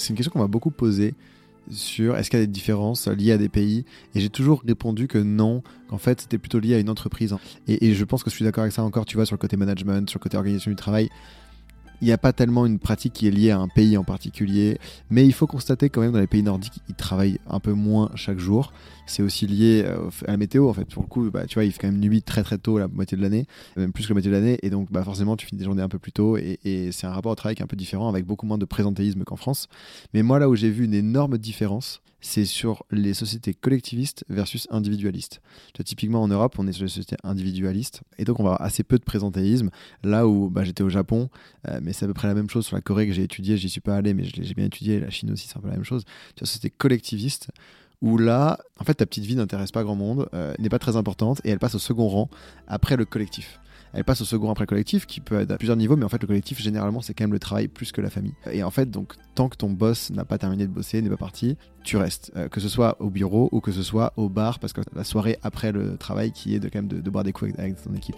c'est une question qu'on m'a beaucoup posée sur est-ce qu'il y a des différences liées à des pays et j'ai toujours répondu que non qu'en fait c'était plutôt lié à une entreprise et, et je pense que je suis d'accord avec ça encore tu vois sur le côté management sur le côté organisation du travail il n'y a pas tellement une pratique qui est liée à un pays en particulier, mais il faut constater quand même dans les pays nordiques, ils travaillent un peu moins chaque jour. C'est aussi lié euh, à la météo en fait. Pour le coup, bah, tu vois, il fait quand même nuit très très tôt la moitié de l'année, même plus que la moitié de l'année, et donc bah, forcément tu finis des journées un peu plus tôt, et, c'est un rapport au travail qui est un peu différent, avec beaucoup moins de présentéisme qu'en France. Mais moi là où j'ai vu une énorme différence, c'est sur les sociétés collectivistes versus individualistes. typiquement en Europe, on est sur les sociétés individualistes et donc on va avoir assez peu de présentéisme. Là où bah, j'étais au Japon, euh, mais c'est à peu près la même chose sur la Corée que j'ai étudié, j'y suis pas allé, mais j'ai bien étudié. La Chine aussi, c'est un peu la même chose. Tu vois, société collectiviste où là, en fait, ta petite vie n'intéresse pas grand monde, euh, n'est pas très importante et elle passe au second rang après le collectif elle passe au second après le collectif, qui peut être à plusieurs niveaux, mais en fait, le collectif, généralement, c'est quand même le travail plus que la famille. Et en fait, donc, tant que ton boss n'a pas terminé de bosser, n'est pas parti, tu restes. Euh, que ce soit au bureau ou que ce soit au bar, parce que la soirée après le travail qui est de quand même de, boire des coups avec ton équipe.